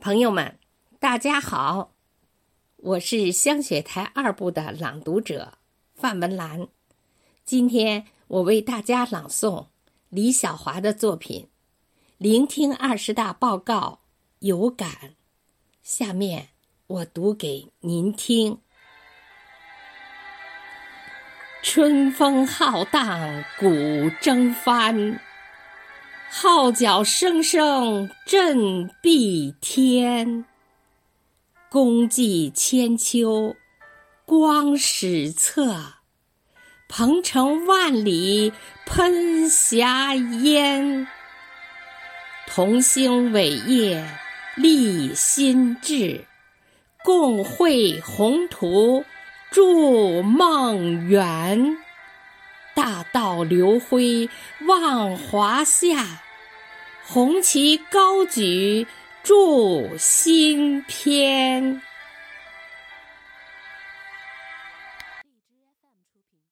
朋友们，大家好，我是香雪台二部的朗读者范文兰。今天我为大家朗诵李小华的作品《聆听二十大报告》，有感。下面我读给您听：春风浩荡，鼓征帆。号角声声震碧天，功绩千秋光史册，鹏程万里喷霞烟。同心伟业立心志，共绘宏图筑梦圆。大道流辉望华夏，红旗高举铸新篇。